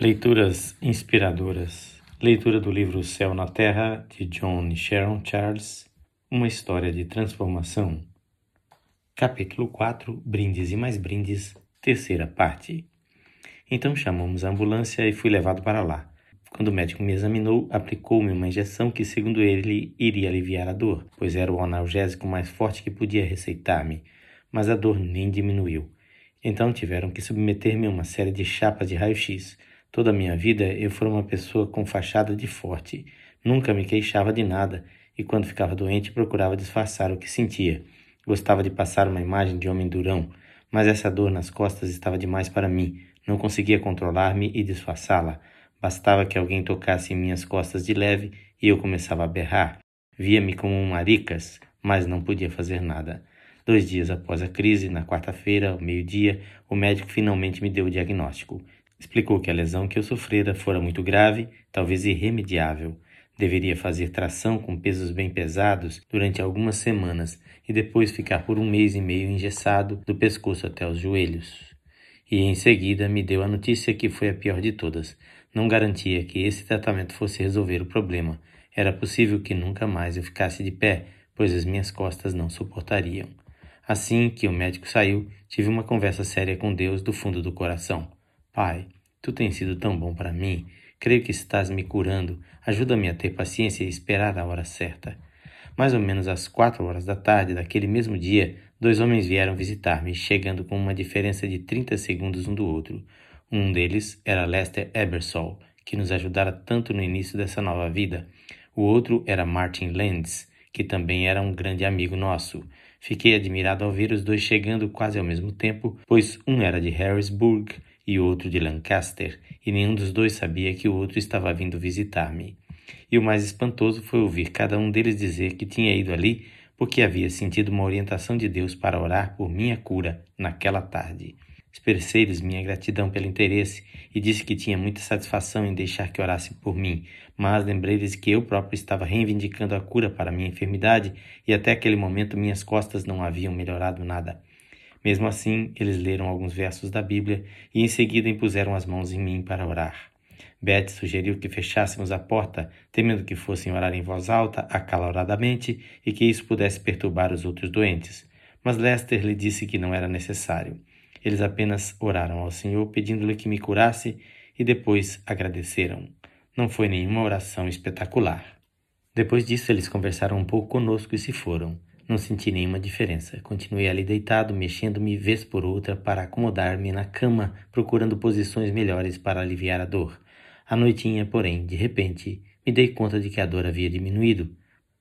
Leituras inspiradoras. Leitura do livro Céu na Terra, de John e Sharon Charles. Uma história de transformação. Capítulo 4 Brindes e mais brindes. Terceira parte. Então chamamos a ambulância e fui levado para lá. Quando o médico me examinou, aplicou-me uma injeção que, segundo ele, iria aliviar a dor, pois era o analgésico mais forte que podia receitar-me. Mas a dor nem diminuiu. Então tiveram que submeter-me a uma série de chapas de raio-x Toda a minha vida eu fui uma pessoa com fachada de forte. Nunca me queixava de nada e quando ficava doente procurava disfarçar o que sentia. Gostava de passar uma imagem de homem durão, mas essa dor nas costas estava demais para mim. Não conseguia controlar-me e disfarçá-la. Bastava que alguém tocasse em minhas costas de leve e eu começava a berrar. Via-me como um maricas, mas não podia fazer nada. Dois dias após a crise, na quarta-feira, ao meio-dia, o médico finalmente me deu o diagnóstico. Explicou que a lesão que eu sofrera fora muito grave, talvez irremediável. Deveria fazer tração com pesos bem pesados durante algumas semanas e depois ficar por um mês e meio engessado do pescoço até os joelhos. E em seguida me deu a notícia que foi a pior de todas. Não garantia que esse tratamento fosse resolver o problema. Era possível que nunca mais eu ficasse de pé, pois as minhas costas não suportariam. Assim que o médico saiu, tive uma conversa séria com Deus do fundo do coração. Pai, tu tens sido tão bom para mim. Creio que estás me curando. Ajuda-me a ter paciência e esperar a hora certa. Mais ou menos às quatro horas da tarde daquele mesmo dia, dois homens vieram visitar-me, chegando com uma diferença de 30 segundos um do outro. Um deles era Lester Ebersol, que nos ajudara tanto no início dessa nova vida. O outro era Martin Lenz, que também era um grande amigo nosso. Fiquei admirado ao ver os dois chegando quase ao mesmo tempo, pois um era de Harrisburg e outro de Lancaster, e nenhum dos dois sabia que o outro estava vindo visitar-me. E o mais espantoso foi ouvir cada um deles dizer que tinha ido ali porque havia sentido uma orientação de Deus para orar por minha cura naquela tarde. Expressei-lhes minha gratidão pelo interesse e disse que tinha muita satisfação em deixar que orasse por mim, mas lembrei-lhes que eu próprio estava reivindicando a cura para minha enfermidade e até aquele momento minhas costas não haviam melhorado nada. Mesmo assim, eles leram alguns versos da Bíblia e em seguida impuseram as mãos em mim para orar. Beth sugeriu que fechássemos a porta, temendo que fossem orar em voz alta, acaloradamente, e que isso pudesse perturbar os outros doentes. Mas Lester lhe disse que não era necessário. Eles apenas oraram ao Senhor pedindo-lhe que me curasse e depois agradeceram. Não foi nenhuma oração espetacular. Depois disso, eles conversaram um pouco conosco e se foram. Não senti nenhuma diferença. Continuei ali deitado, mexendo-me vez por outra para acomodar-me na cama, procurando posições melhores para aliviar a dor. À noitinha, porém, de repente, me dei conta de que a dor havia diminuído.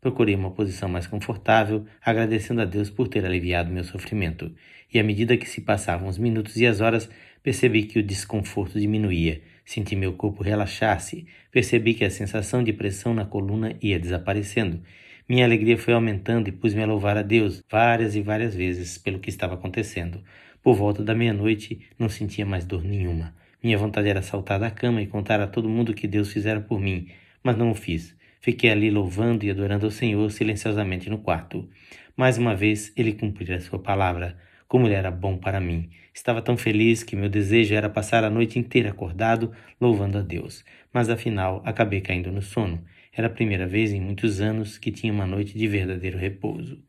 Procurei uma posição mais confortável, agradecendo a Deus por ter aliviado meu sofrimento. E à medida que se passavam os minutos e as horas, percebi que o desconforto diminuía. Senti meu corpo relaxar-se. Percebi que a sensação de pressão na coluna ia desaparecendo minha alegria foi aumentando e pus-me a louvar a Deus várias e várias vezes pelo que estava acontecendo. Por volta da meia-noite, não sentia mais dor nenhuma. Minha vontade era saltar da cama e contar a todo mundo que Deus fizera por mim, mas não o fiz. Fiquei ali louvando e adorando ao Senhor silenciosamente no quarto. Mais uma vez, ele cumprira sua palavra. Como ele era bom para mim. Estava tão feliz que meu desejo era passar a noite inteira acordado, louvando a Deus. Mas afinal, acabei caindo no sono. Era a primeira vez em muitos anos que tinha uma noite de verdadeiro repouso.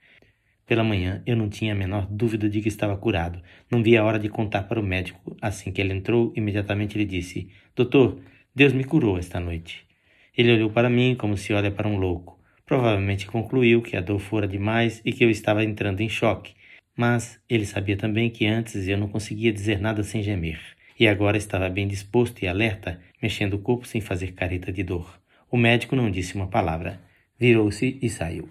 Pela manhã, eu não tinha a menor dúvida de que estava curado. Não vi a hora de contar para o médico. Assim que ele entrou, imediatamente ele disse: Doutor, Deus me curou esta noite. Ele olhou para mim como se olha para um louco. Provavelmente concluiu que a dor fora demais e que eu estava entrando em choque. Mas ele sabia também que antes eu não conseguia dizer nada sem gemer. E agora estava bem disposto e alerta, mexendo o corpo sem fazer careta de dor. O médico não disse uma palavra. Virou-se e saiu.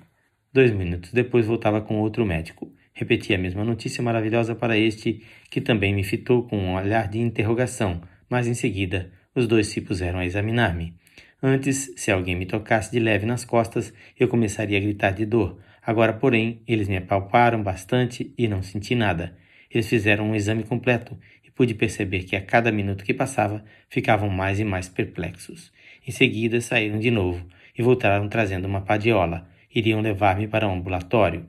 Dois minutos depois voltava com outro médico. Repetia a mesma notícia maravilhosa para este, que também me fitou com um olhar de interrogação, mas em seguida os dois se puseram a examinar-me. Antes, se alguém me tocasse de leve nas costas, eu começaria a gritar de dor. Agora, porém, eles me apalparam bastante e não senti nada. Eles fizeram um exame completo e pude perceber que a cada minuto que passava ficavam mais e mais perplexos. Em seguida saíram de novo e voltaram trazendo uma padiola. Iriam levar-me para um ambulatório.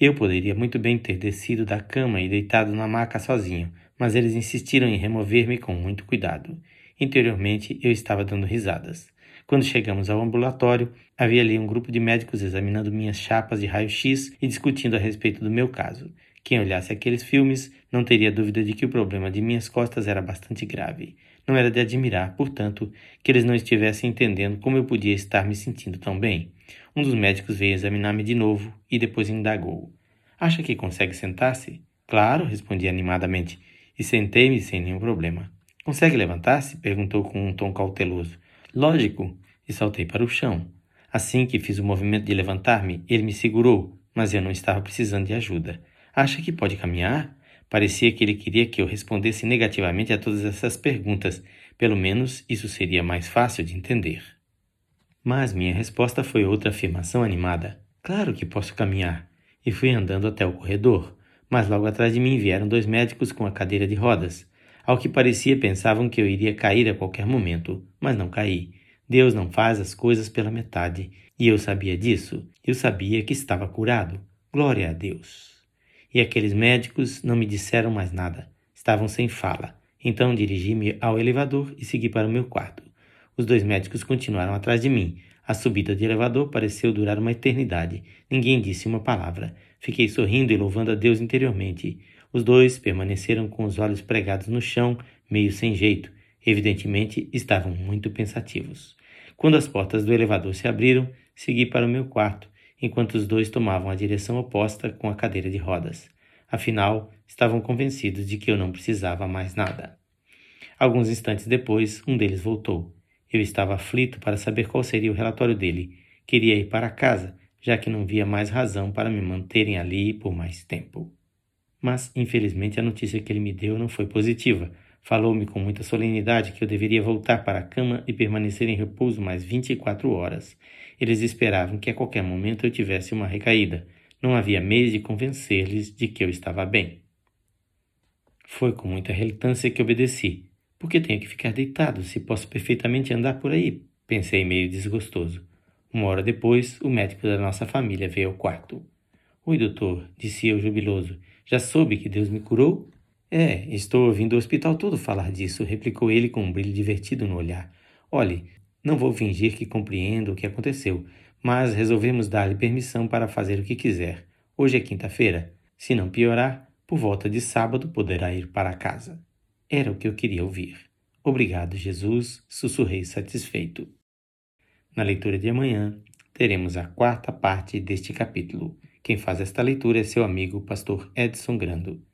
Eu poderia muito bem ter descido da cama e deitado na maca sozinho, mas eles insistiram em remover-me com muito cuidado. Interiormente, eu estava dando risadas. Quando chegamos ao ambulatório, havia ali um grupo de médicos examinando minhas chapas de raio-x e discutindo a respeito do meu caso. Quem olhasse aqueles filmes não teria dúvida de que o problema de minhas costas era bastante grave. Não era de admirar, portanto, que eles não estivessem entendendo como eu podia estar me sentindo tão bem. Um dos médicos veio examinar-me de novo e depois indagou: Acha que consegue sentar-se? Claro, respondi animadamente, e sentei-me sem nenhum problema. Consegue levantar-se? perguntou com um tom cauteloso. Lógico, e saltei para o chão. Assim que fiz o movimento de levantar-me, ele me segurou, mas eu não estava precisando de ajuda. Acha que pode caminhar? Parecia que ele queria que eu respondesse negativamente a todas essas perguntas. Pelo menos isso seria mais fácil de entender. Mas minha resposta foi outra afirmação animada. Claro que posso caminhar. E fui andando até o corredor. Mas logo atrás de mim vieram dois médicos com a cadeira de rodas. Ao que parecia, pensavam que eu iria cair a qualquer momento, mas não caí. Deus não faz as coisas pela metade, e eu sabia disso. Eu sabia que estava curado. Glória a Deus e aqueles médicos não me disseram mais nada. Estavam sem fala. Então dirigi-me ao elevador e segui para o meu quarto. Os dois médicos continuaram atrás de mim. A subida de elevador pareceu durar uma eternidade. Ninguém disse uma palavra. Fiquei sorrindo e louvando a Deus interiormente. Os dois permaneceram com os olhos pregados no chão, meio sem jeito. Evidentemente, estavam muito pensativos. Quando as portas do elevador se abriram, segui para o meu quarto enquanto os dois tomavam a direção oposta com a cadeira de rodas. Afinal, estavam convencidos de que eu não precisava mais nada. Alguns instantes depois, um deles voltou. Eu estava aflito para saber qual seria o relatório dele. Queria ir para casa, já que não via mais razão para me manterem ali por mais tempo. Mas, infelizmente, a notícia que ele me deu não foi positiva. Falou-me com muita solenidade que eu deveria voltar para a cama e permanecer em repouso mais 24 horas. Eles esperavam que a qualquer momento eu tivesse uma recaída. Não havia meio de convencer-lhes de que eu estava bem. Foi com muita relutância que obedeci. Por que tenho que ficar deitado se posso perfeitamente andar por aí? Pensei meio desgostoso. Uma hora depois, o médico da nossa família veio ao quarto. Oi, doutor, disse eu jubiloso. Já soube que Deus me curou? É, estou ouvindo o hospital todo falar disso, replicou ele com um brilho divertido no olhar. Olhe, não vou fingir que compreendo o que aconteceu, mas resolvemos dar-lhe permissão para fazer o que quiser. Hoje é quinta-feira. Se não piorar, por volta de sábado poderá ir para casa. Era o que eu queria ouvir. Obrigado, Jesus, sussurrei satisfeito. Na leitura de amanhã, teremos a quarta parte deste capítulo. Quem faz esta leitura é seu amigo, pastor Edson Grando.